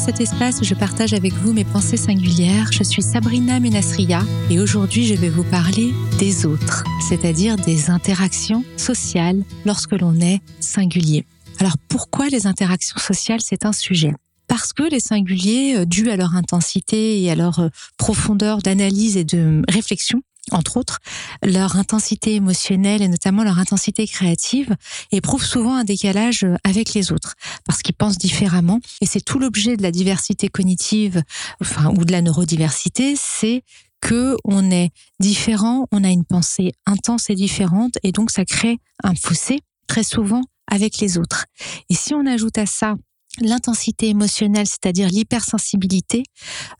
cet espace où je partage avec vous mes pensées singulières. Je suis Sabrina Menasria et aujourd'hui je vais vous parler des autres, c'est-à-dire des interactions sociales lorsque l'on est singulier. Alors pourquoi les interactions sociales c'est un sujet? Parce que les singuliers, euh, dus à leur intensité et à leur euh, profondeur d'analyse et de réflexion, entre autres, leur intensité émotionnelle et notamment leur intensité créative éprouvent souvent un décalage avec les autres parce qu'ils pensent différemment. Et c'est tout l'objet de la diversité cognitive, enfin, ou de la neurodiversité, c'est que on est différent, on a une pensée intense et différente et donc ça crée un fossé très souvent avec les autres. Et si on ajoute à ça l'intensité émotionnelle, c'est-à-dire l'hypersensibilité,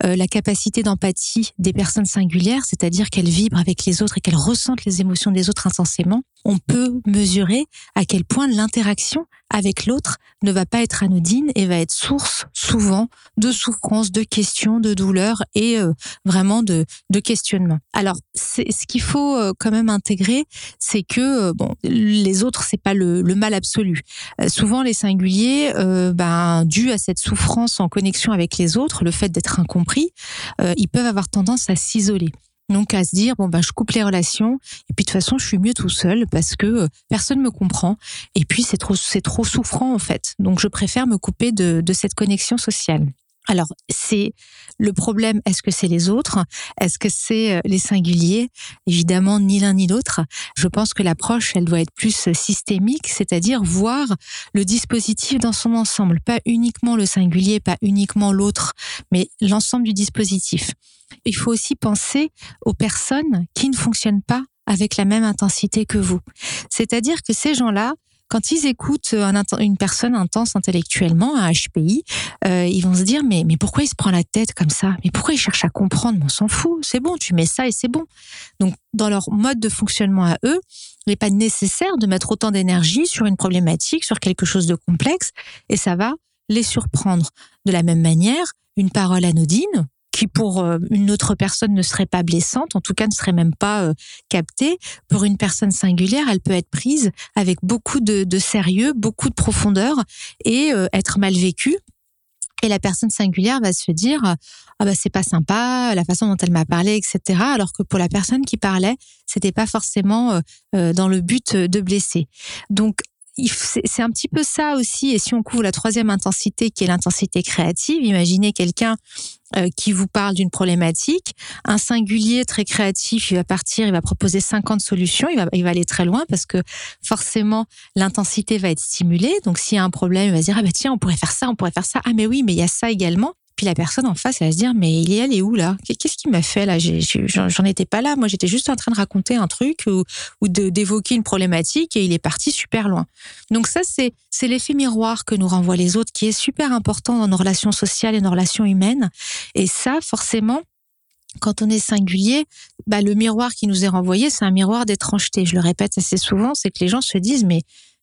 euh, la capacité d'empathie des personnes singulières, c'est-à-dire qu'elles vibrent avec les autres et qu'elles ressentent les émotions des autres intensément, on peut mesurer à quel point l'interaction avec l'autre ne va pas être anodine et va être source souvent de souffrance, de questions, de douleurs et euh, vraiment de, de questionnement. Alors, ce qu'il faut euh, quand même intégrer, c'est que bon, les autres c'est pas le, le, mal absolu. souvent les singuliers, ben, dû à cette souffrance en connexion avec les autres, le fait d'être incompris, ils peuvent avoir tendance à s'isoler. Donc à se dire bon bah je coupe les relations et puis de toute façon je suis mieux tout seul parce que euh, personne me comprend et puis c'est trop c'est trop souffrant en fait. Donc je préfère me couper de, de cette connexion sociale. Alors, c'est le problème, est-ce que c'est les autres? Est-ce que c'est euh, les singuliers? Évidemment, ni l'un ni l'autre. Je pense que l'approche, elle doit être plus systémique, c'est-à-dire voir le dispositif dans son ensemble, pas uniquement le singulier, pas uniquement l'autre, mais l'ensemble du dispositif il faut aussi penser aux personnes qui ne fonctionnent pas avec la même intensité que vous. C'est-à-dire que ces gens-là, quand ils écoutent une personne intense intellectuellement, un HPI, euh, ils vont se dire mais mais pourquoi il se prend la tête comme ça? Mais pourquoi il cherche à comprendre? On s'en fout, c'est bon, tu mets ça et c'est bon. Donc dans leur mode de fonctionnement à eux, il n'est pas nécessaire de mettre autant d'énergie sur une problématique, sur quelque chose de complexe, et ça va les surprendre. De la même manière, une parole anodine, qui pour euh, une autre personne ne serait pas blessante, en tout cas ne serait même pas euh, captée, pour une personne singulière, elle peut être prise avec beaucoup de, sérieux, beaucoup de profondeur et euh, être mal vécue. Et la personne singulière va se dire ah bah c'est pas sympa la façon dont elle m'a parlé etc alors que pour la personne qui parlait c'était pas forcément dans le but de blesser donc c'est un petit peu ça aussi. Et si on couvre la troisième intensité, qui est l'intensité créative, imaginez quelqu'un qui vous parle d'une problématique, un singulier très créatif, il va partir, il va proposer 50 solutions, il va, il va aller très loin parce que forcément l'intensité va être stimulée. Donc s'il y a un problème, il va dire ah bah tiens on pourrait faire ça, on pourrait faire ça. Ah mais oui, mais il y a ça également. Puis la personne en face, elle va se dire, mais il est allé où là? Qu'est-ce qu'il m'a fait là? J'en étais pas là. Moi, j'étais juste en train de raconter un truc ou, d'évoquer une problématique et il est parti super loin. Donc ça, c'est c'est l'effet miroir que nous renvoient les autres, qui est super important dans nos relations sociales et nos relations humaines. Et ça, forcément, quand on est singulier, bah, le miroir qui nous est renvoyé, c'est un miroir d'étrangeté. Je le répète assez souvent, c'est que les gens se disent, mais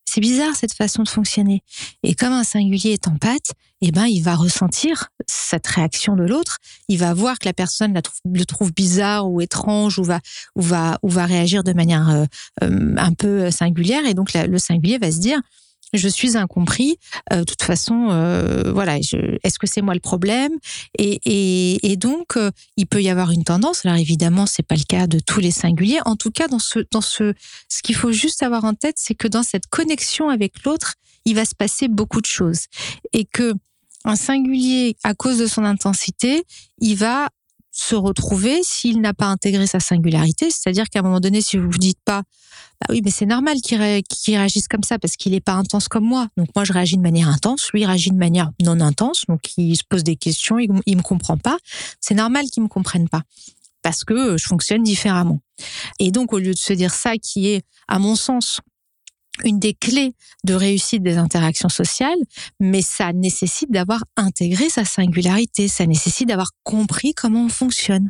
c'est bizarre cette façon de fonctionner. Et comme un singulier est en pâte, eh ben, il va ressentir cette réaction de l'autre. Il va voir que la personne la trouve, le trouve bizarre ou étrange ou va, ou va, ou va réagir de manière euh, euh, un peu singulière. Et donc, le singulier va se dire, je suis incompris. Euh, de toute façon, euh, voilà, est-ce que c'est moi le problème? Et, et, et, donc, euh, il peut y avoir une tendance. Alors évidemment, c'est pas le cas de tous les singuliers. En tout cas, dans ce, dans ce, ce qu'il faut juste avoir en tête, c'est que dans cette connexion avec l'autre, il va se passer beaucoup de choses et que un singulier, à cause de son intensité, il va se retrouver s'il n'a pas intégré sa singularité. C'est-à-dire qu'à un moment donné, si vous vous dites pas, bah oui, mais c'est normal qu'il réagisse comme ça parce qu'il n'est pas intense comme moi. Donc moi, je réagis de manière intense, lui réagit de manière non intense. Donc il se pose des questions, il, il me comprend pas. C'est normal qu'il me comprenne pas parce que je fonctionne différemment. Et donc au lieu de se dire ça, qui est, à mon sens, une des clés de réussite des interactions sociales, mais ça nécessite d'avoir intégré sa singularité, ça nécessite d'avoir compris comment on fonctionne.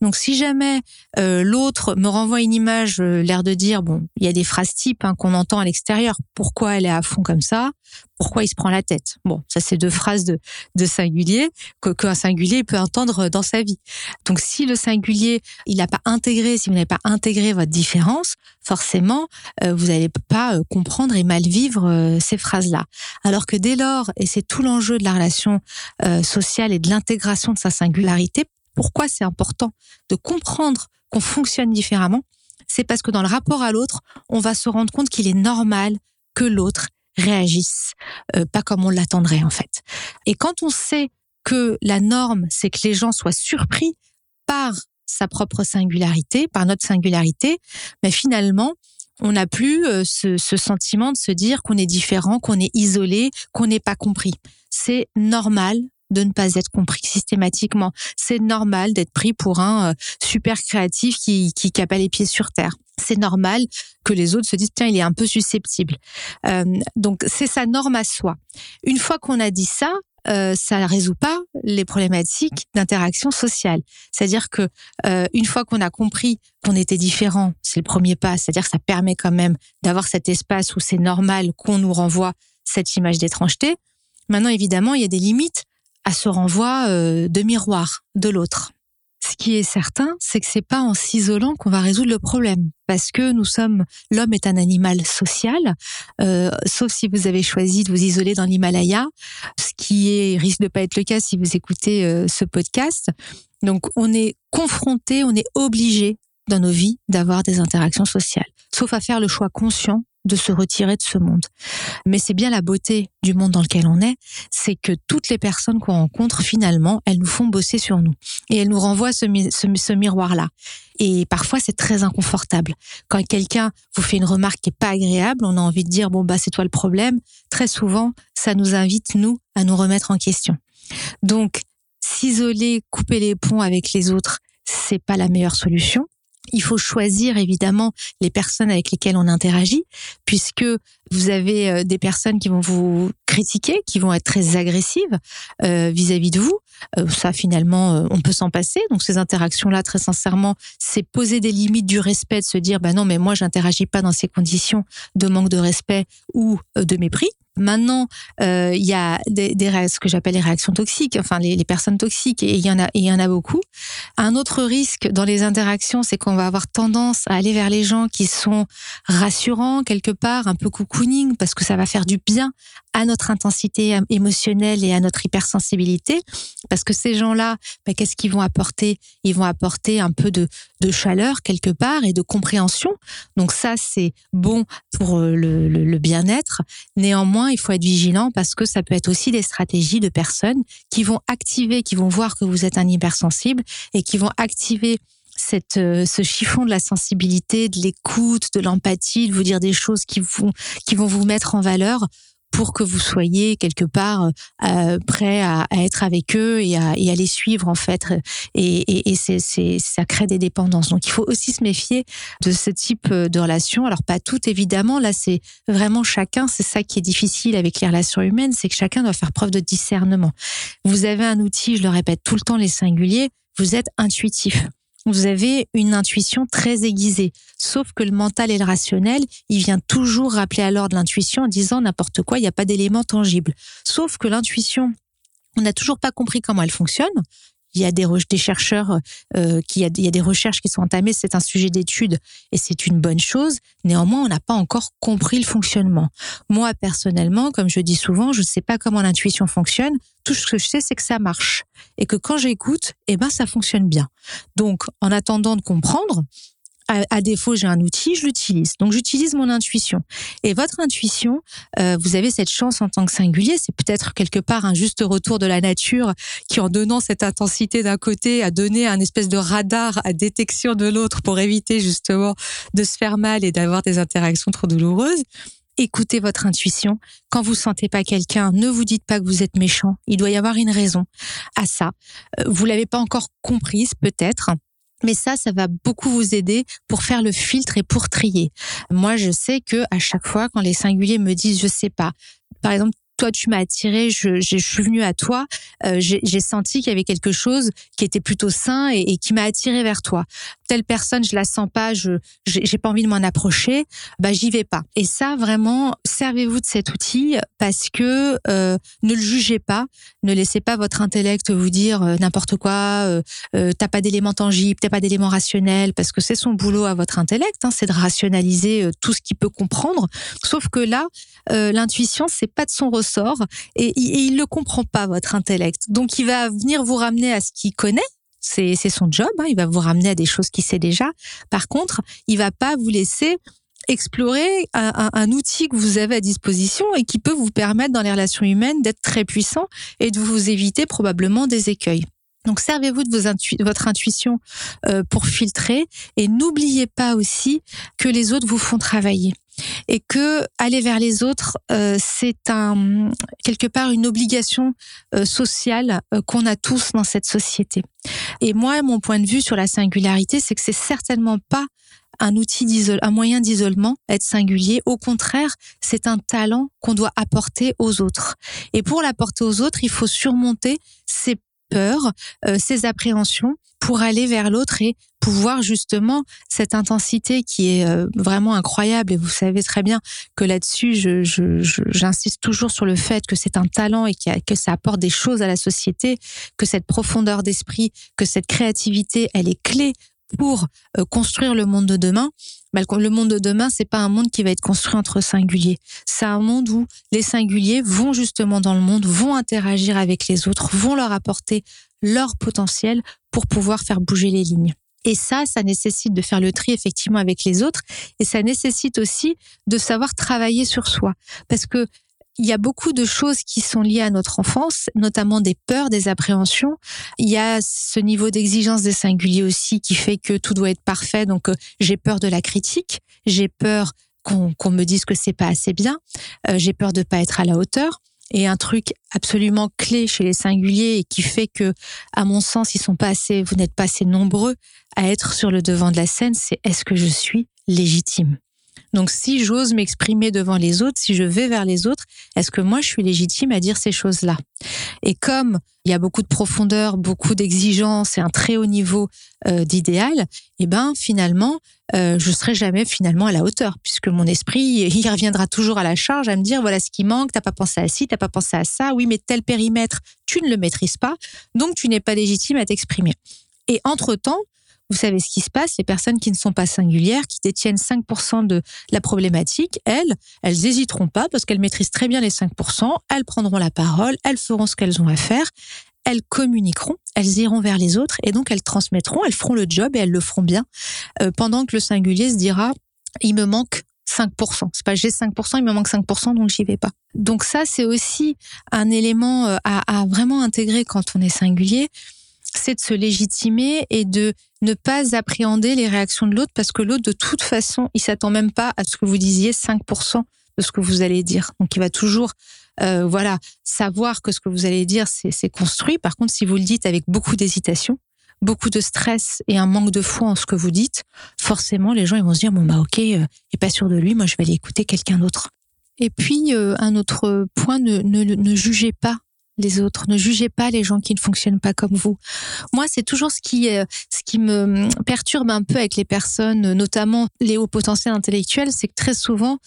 Donc si jamais euh, l'autre me renvoie une image, euh, l'air de dire, bon, il y a des phrases types hein, qu'on entend à l'extérieur, pourquoi elle est à fond comme ça, pourquoi il se prend la tête. Bon, ça c'est deux phrases de, de singulier que qu'un singulier peut entendre dans sa vie. Donc si le singulier, il n'a pas intégré, si vous n'avez pas intégré votre différence, forcément, euh, vous n'allez pas comprendre et mal vivre euh, ces phrases-là. Alors que dès lors, et c'est tout l'enjeu de la relation euh, sociale et de l'intégration de sa singularité, pourquoi c'est important de comprendre qu'on fonctionne différemment, c'est parce que dans le rapport à l'autre, on va se rendre compte qu'il est normal que l'autre réagisse euh, pas comme on l'attendrait en fait. Et quand on sait que la norme, c'est que les gens soient surpris par sa propre singularité, par notre singularité, mais finalement, on n'a plus euh, ce, ce, sentiment de se dire qu'on est différent, qu'on est isolé, qu'on n'est pas compris. C'est normal de ne pas être compris systématiquement. C'est normal d'être pris pour un euh, super créatif qui, qui qui a pas les pieds sur terre. C'est normal que les autres se disent tiens il est un peu susceptible. Euh, donc c'est sa norme à soi. Une fois qu'on a dit ça, euh, ça ne résout pas les problématiques d'interaction sociale. C'est-à-dire que euh, une fois qu'on a compris qu'on était différent, c'est le premier pas. C'est-à-dire que ça permet quand même d'avoir cet espace où c'est normal qu'on nous renvoie cette image d'étrangeté. Maintenant, évidemment, il y a des limites à ce renvoi euh, de miroir de l'autre. Ce qui est certain, c'est que c'est pas en s'isolant qu'on va résoudre le problème, parce que nous sommes, l'homme est un animal social, euh, sauf si vous avez choisi de vous isoler dans l'Himalaya, ce qui est risque de pas être le cas si vous écoutez euh, ce podcast. Donc, on est confronté, on est obligé dans nos vies d'avoir des interactions sociales, sauf à faire le choix conscient de se retirer de ce monde. Mais c'est bien la beauté du monde dans lequel on est, c'est que toutes les personnes qu'on rencontre, finalement, elles nous font bosser sur nous. Et elles nous renvoient ce, miroir-là. Et parfois, c'est très inconfortable. Quand quelqu'un vous fait une remarque qui est pas agréable, on a envie de dire, bon, bah, c'est toi le problème. Très souvent, ça nous invite, nous, à nous remettre en question. Donc, s'isoler, couper les ponts avec les autres, c'est pas la meilleure solution. Il faut choisir évidemment les personnes avec lesquelles on interagit, puisque vous avez euh, des personnes qui vont vous critiquer, qui vont être très agressives euh, vis-à-vis de vous. Euh, ça, finalement, on peut s'en passer. Donc ces interactions-là, très sincèrement, c'est poser des limites du respect, de se dire, bah non, mais moi, j'interagis pas dans ces conditions de manque de respect ou de mépris. Maintenant, euh, il y a des, ce que j'appelle les réactions toxiques, enfin les, les, personnes toxiques, et il y en a, il y en a beaucoup. Un autre risque dans les interactions, c'est qu'on va avoir tendance à aller vers les gens qui sont rassurants quelque part, un peu cocooning, parce que ça va faire du bien à notre intensité émotionnelle et à notre hypersensibilité, parce que ces gens-là, bah, qu'est-ce qu'ils vont apporter? Ils vont apporter un peu de, chaleur quelque part et de compréhension. Donc ça, c'est bon pour le, le, bien-être. Néanmoins il faut être vigilant parce que ça peut être aussi des stratégies de personnes qui vont activer, qui vont voir que vous êtes un hypersensible et qui vont activer euh, ce chiffon de la sensibilité, de l'écoute, de l'empathie, de vous dire des choses qui vont vous mettre en valeur pour que vous soyez quelque part euh, prêt à, être avec eux et à, les suivre en fait. Et, ça crée des dépendances. Donc il faut aussi se méfier de ce type de relation. Alors pas toutes évidemment. Là c'est vraiment chacun. C'est ça qui est difficile avec les relations humaines, c'est que chacun doit faire preuve de discernement. Vous avez un outil, je le répète tout le temps, les singuliers. Vous êtes intuitif vous avez une intuition très aiguisée. Sauf que le mental et le rationnel, il vient toujours rappeler à l'ordre l'intuition en disant n'importe quoi, il n'y a pas d'éléments tangibles. Sauf que l'intuition, on n'a toujours pas compris comment elle fonctionne il y a des, chercheurs, euh, qui, a des recherches qui sont entamées, c'est un sujet d'étude et c'est une bonne chose. Néanmoins, on n'a pas encore compris le fonctionnement. Moi, personnellement, comme je dis souvent, je ne sais pas comment l'intuition fonctionne. Tout ce que je sais, c'est que ça marche et que quand j'écoute, eh ben, ça fonctionne bien. Donc, en attendant de comprendre, à, défaut, j'ai un outil, je l'utilise. Donc, j'utilise mon intuition. Et votre intuition, euh, vous avez cette chance en tant que singulier, c'est peut-être quelque part un juste retour de la nature qui, en donnant cette intensité d'un côté, a donné un espèce de radar à détection de l'autre pour éviter justement de se faire mal et d'avoir des interactions trop douloureuses écoutez votre intuition. Quand vous sentez pas quelqu'un, ne vous dites pas que vous êtes méchant. Il doit y avoir une raison à ça. Euh, vous l'avez pas encore comprise, peut-être. Mais ça, ça va beaucoup vous aider pour faire le filtre et pour trier. Moi, je sais que à chaque fois, quand les singuliers me disent, je sais pas, par exemple, toi tu m'as attiré, je, suis venue à toi, euh, j'ai senti qu'il y avait quelque chose qui était plutôt sain et, qui m'a attiré vers toi. Telle personne, je la sens pas, je j'ai pas envie de m'en approcher, bah j'y vais pas. Et ça vraiment, servez-vous de cet outil parce que euh, ne le jugez pas, ne laissez pas votre intellect vous dire euh, n'importe quoi, t'as pas d'éléments tangibles, t'as pas d'éléments rationnels, parce que c'est son boulot à votre intellect, hein, c'est de rationaliser tout ce qu'il peut comprendre. Sauf que là, l'intuition c'est pas de son ressort et, il le comprend pas votre intellect. Donc il va venir vous ramener à ce qu'il connaît. C'est son job, hein, il va vous ramener à des choses qu'il sait déjà. Par contre, il va pas vous laisser explorer un, outil que vous avez à disposition et qui peut vous permettre dans les relations humaines d'être très puissant et de vous éviter probablement des écueils. Donc servez-vous de votre intuition euh, pour filtrer et n'oubliez pas aussi que les autres vous font travailler et que aller vers les autres euh, c'est un quelque part une obligation euh, sociale qu'on a tous dans cette société. Et moi mon point de vue sur la singularité c'est que c'est certainement pas un outil un moyen d'isolement, être singulier. Au contraire, c'est un talent qu'on doit apporter aux autres. Et pour l'apporter aux autres, il faut surmonter ses peurs, euh, ses appréhensions pour aller vers l'autre et pouvoir justement cette intensité qui est euh, vraiment incroyable et vous savez très bien que là-dessus j'insiste toujours sur le fait que c'est un talent et que ça apporte des choses à la société que cette profondeur d'esprit que cette créativité elle est clé pour euh, construire le monde de demain, bah, le monde de demain, c'est pas un monde qui va être construit entre singuliers. C'est un monde où les singuliers vont justement dans le monde, vont interagir avec les autres, vont leur apporter leur potentiel pour pouvoir faire bouger les lignes. Et ça, ça nécessite de faire le tri effectivement avec les autres et ça nécessite aussi de savoir travailler sur soi. Parce que il y a beaucoup de choses qui sont liées à notre enfance, notamment des peurs, des appréhensions. Il y a ce niveau d'exigence des singuliers aussi qui fait que tout doit être parfait. Donc, euh, j'ai peur de la critique, j'ai peur qu'on me dise que c'est pas assez bien, euh, j'ai peur de pas être à la hauteur. Et un truc absolument clé chez les singuliers et qui fait que, à mon sens, ils sont pas assez, vous n'êtes pas assez nombreux à être sur le devant de la scène, c'est est-ce que je suis légitime? Donc si j'ose m'exprimer devant les autres, si je vais vers les autres, est-ce que moi je suis légitime à dire ces choses-là? Et comme il y a beaucoup de profondeur, beaucoup d'exigence et un très haut niveau euh, d'idéal, eh ben finalement euh, je serai jamais finalement à la hauteur puisque mon esprit il reviendra toujours à la charge à me dire voilà ce qui manque, t'as pas pensé à ci, t'as pas pensé à ça, oui mais tel périmètre tu ne le maîtrises pas, donc tu n'es pas légitime à t'exprimer. Et entre temps, vous savez ce qui se passe, les personnes qui ne sont pas singulières, qui détiennent 5% de la problématique, elles, elles n'hésiteront pas parce qu'elles maîtrisent très bien les 5%, elles prendront la parole, elles feront ce qu'elles ont à faire, elles communiqueront, elles iront vers les autres et donc elles transmettront, elles feront le job et elles le feront bien, euh, pendant que le singulier se dira, il me manque 5%. C'est pas j'ai 5%, il me manque 5%, donc j'y vais pas. Donc ça, c'est aussi un élément euh, à, à vraiment intégrer quand on est singulier c'est de se légitimer et de ne pas appréhender les réactions de l'autre parce que l'autre, de toute façon, il s'attend même pas à ce que vous disiez 5% de ce que vous allez dire. Donc, il va toujours, euh, voilà, savoir que ce que vous allez dire, c'est construit. Par contre, si vous le dites avec beaucoup d'hésitation, beaucoup de stress et un manque de foi en ce que vous dites, forcément, les gens ils vont se dire bon bah ok, euh, il est pas sûr de lui, moi je vais aller écouter quelqu'un d'autre. Et puis euh, un autre point, ne, ne, ne jugez pas les autres. Ne jugez pas les gens qui ne fonctionnent pas comme vous. Moi, c'est toujours ce qui, euh, ce qui me perturbe un peu avec les personnes, notamment les hauts potentiels intellectuels, c'est que très souvent,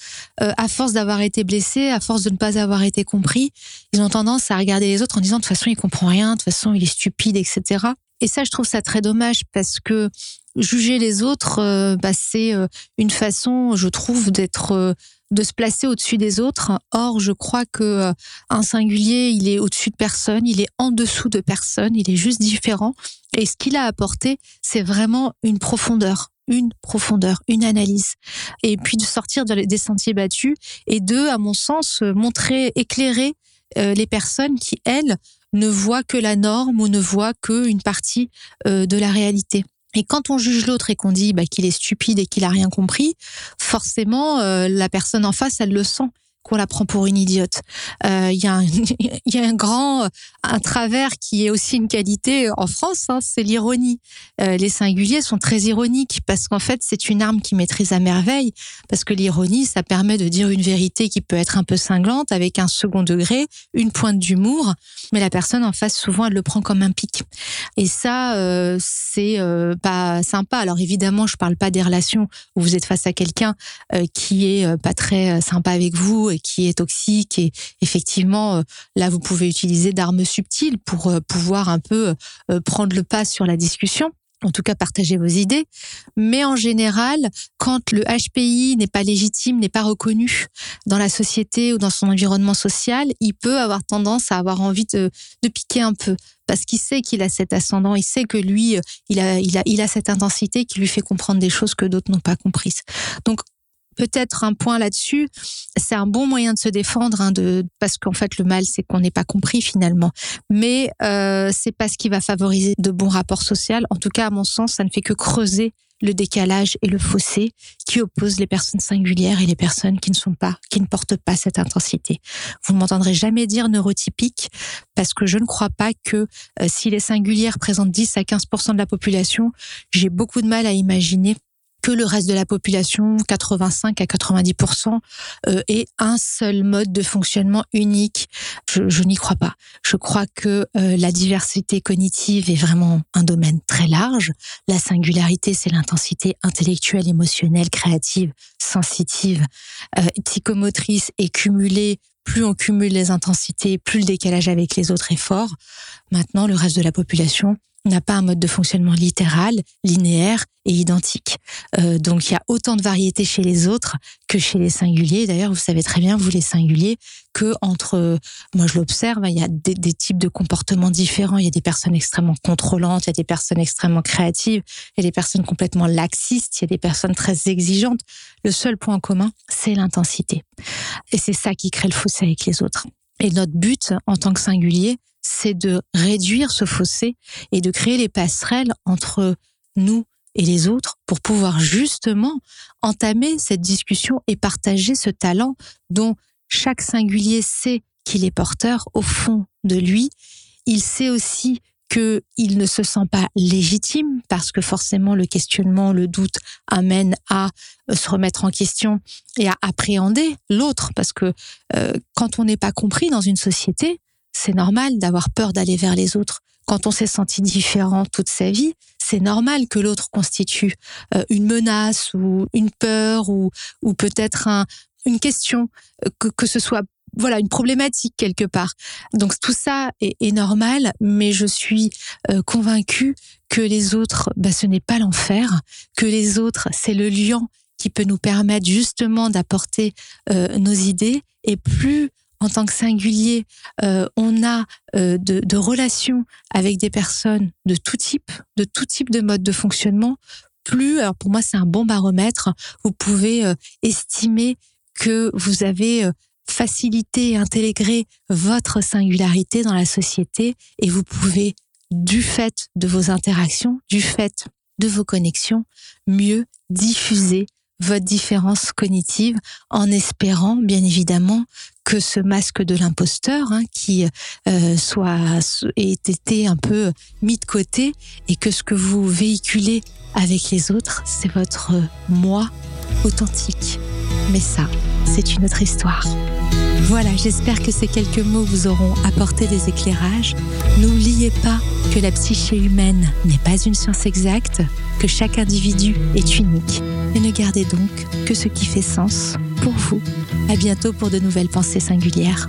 euh, à force d'avoir été blessés, à force de ne pas avoir été compris, ils ont tendance à regarder les autres en disant de toute façon, il comprend rien, de toute façon, il est stupide, etc. Et ça, je trouve ça très dommage parce que juger les autres, euh, bah, c'est une façon, je trouve, d'être de se placer au-dessus des autres. Or, je crois que euh, un singulier, il est au-dessus de personne, il est en dessous de personne, il est juste différent. Et ce qu'il a apporté, c'est vraiment une profondeur une profondeur, une analyse, et puis de sortir des sentiers battus, et de, à mon sens, montrer, éclairer euh, les personnes qui, elles, ne voient que la norme ou ne voient qu'une partie euh, de la réalité. Et quand on juge l'autre et qu'on dit bah, qu'il est stupide et qu'il a rien compris, forcément, euh, la personne en face, elle le sent. Qu'on la prend pour une idiote. Euh, il un, y a un grand un travers qui est aussi une qualité en France, hein, c'est l'ironie. Euh, les singuliers sont très ironiques parce qu'en fait c'est une arme qui maîtrise à merveille parce que l'ironie ça permet de dire une vérité qui peut être un peu cinglante avec un second degré, une pointe d'humour, mais la personne en face souvent elle le prend comme un pic. Et ça euh, c'est euh, pas sympa. Alors évidemment je parle pas des relations où vous êtes face à quelqu'un euh, qui est euh, pas très euh, sympa avec vous et qui est toxique et effectivement là vous pouvez utiliser d'armes subtiles pour pouvoir un peu prendre le pas sur la discussion en tout cas partager vos idées. Mais en général, quand le HPI n'est pas légitime, n'est pas reconnu dans la société ou dans son environnement social, il peut avoir tendance à avoir envie de, piquer un peu parce qu'il sait qu'il a cet ascendant, il sait que lui, il a, il a, il a cette intensité qui lui fait comprendre des choses que d'autres n'ont pas comprises. Donc peut-être un point là-dessus, c'est un bon moyen de se défendre, hein, parce qu'en fait le mal c'est qu'on n'est pas compris finalement. Mais euh, c'est pas ce qui va favoriser de bons rapports sociaux. En tout cas, à mon sens, ça ne fait que creuser le décalage et le fossé qui opposent les personnes singulières et les personnes qui ne sont pas, qui ne portent pas cette intensité. Vous ne m'entendrez jamais dire neurotypique parce que je ne crois pas que euh, si les singulières présentent 10 à 15% de la population, j'ai beaucoup de mal à imaginer que le reste de la population, 85 à 90%, euh, ait un seul mode de fonctionnement unique. Je, je n'y crois pas. Je crois que euh, la diversité cognitive est vraiment un domaine très large. La singularité, c'est l'intensité intellectuelle, émotionnelle, créative, sensitive, euh, psychomotrice et cumulée plus on cumule les intensités, plus le décalage avec les autres est fort. Maintenant, le reste de la population n'a pas un mode de fonctionnement littéral, linéaire et identique. Euh, donc il y a autant de variétés chez les autres que chez les singuliers. D'ailleurs, vous savez très bien, vous les singuliers, que entre, moi je l'observe, il y a des, types de comportements différents. Il y a des personnes extrêmement contrôlantes, il y a des personnes extrêmement créatives, il y a des personnes complètement laxistes, il y a des personnes très exigeantes. Le seul point commun, c'est l'intensité. Et c'est ça qui crée le fossé avec les autres. Et notre but en tant que singulier, c'est de réduire ce fossé et de créer les passerelles entre nous et les autres pour pouvoir justement entamer cette discussion et partager ce talent dont chaque singulier sait qu'il est porteur au fond de lui. Il sait aussi qu'il ne se sent pas légitime parce que forcément le questionnement, le doute amène à se remettre en question et à appréhender l'autre parce que euh, quand on n'est pas compris dans une société, c'est normal d'avoir peur d'aller vers les autres. Quand on s'est senti différent toute sa vie, c'est normal que l'autre constitue euh, une menace ou une peur ou, ou peut-être un, une question, euh, que, que ce soit voilà une problématique quelque part. Donc tout ça est, normal, mais je suis euh, convaincue que les autres, bah, ce n'est pas l'enfer, que les autres, c'est le lion qui peut nous permettre justement d'apporter nos idées. Et plus en tant que singulier, euh, on a euh, de, de, relations avec des personnes de tout type, de tout type de mode de fonctionnement, plus, alors pour moi c'est un bon baromètre, vous pouvez euh, estimer que vous avez euh, facilité et intégré votre singularité dans la société et vous pouvez, du fait de vos interactions, du fait de vos connexions, mieux diffuser votre différence cognitive en espérant bien évidemment que ce masque de l'imposteur hein, qui euh, soit ait été un peu mis de côté et que ce que vous véhiculez avec les autres c'est votre moi authentique. Mais ça c'est une autre histoire voilà, j'espère que ces quelques mots vous auront apporté des éclairages. N'oubliez pas que la psyché humaine n'est pas une science exacte, que chaque individu est unique. Et ne gardez donc que ce qui fait sens pour vous. À bientôt pour de nouvelles pensées singulières.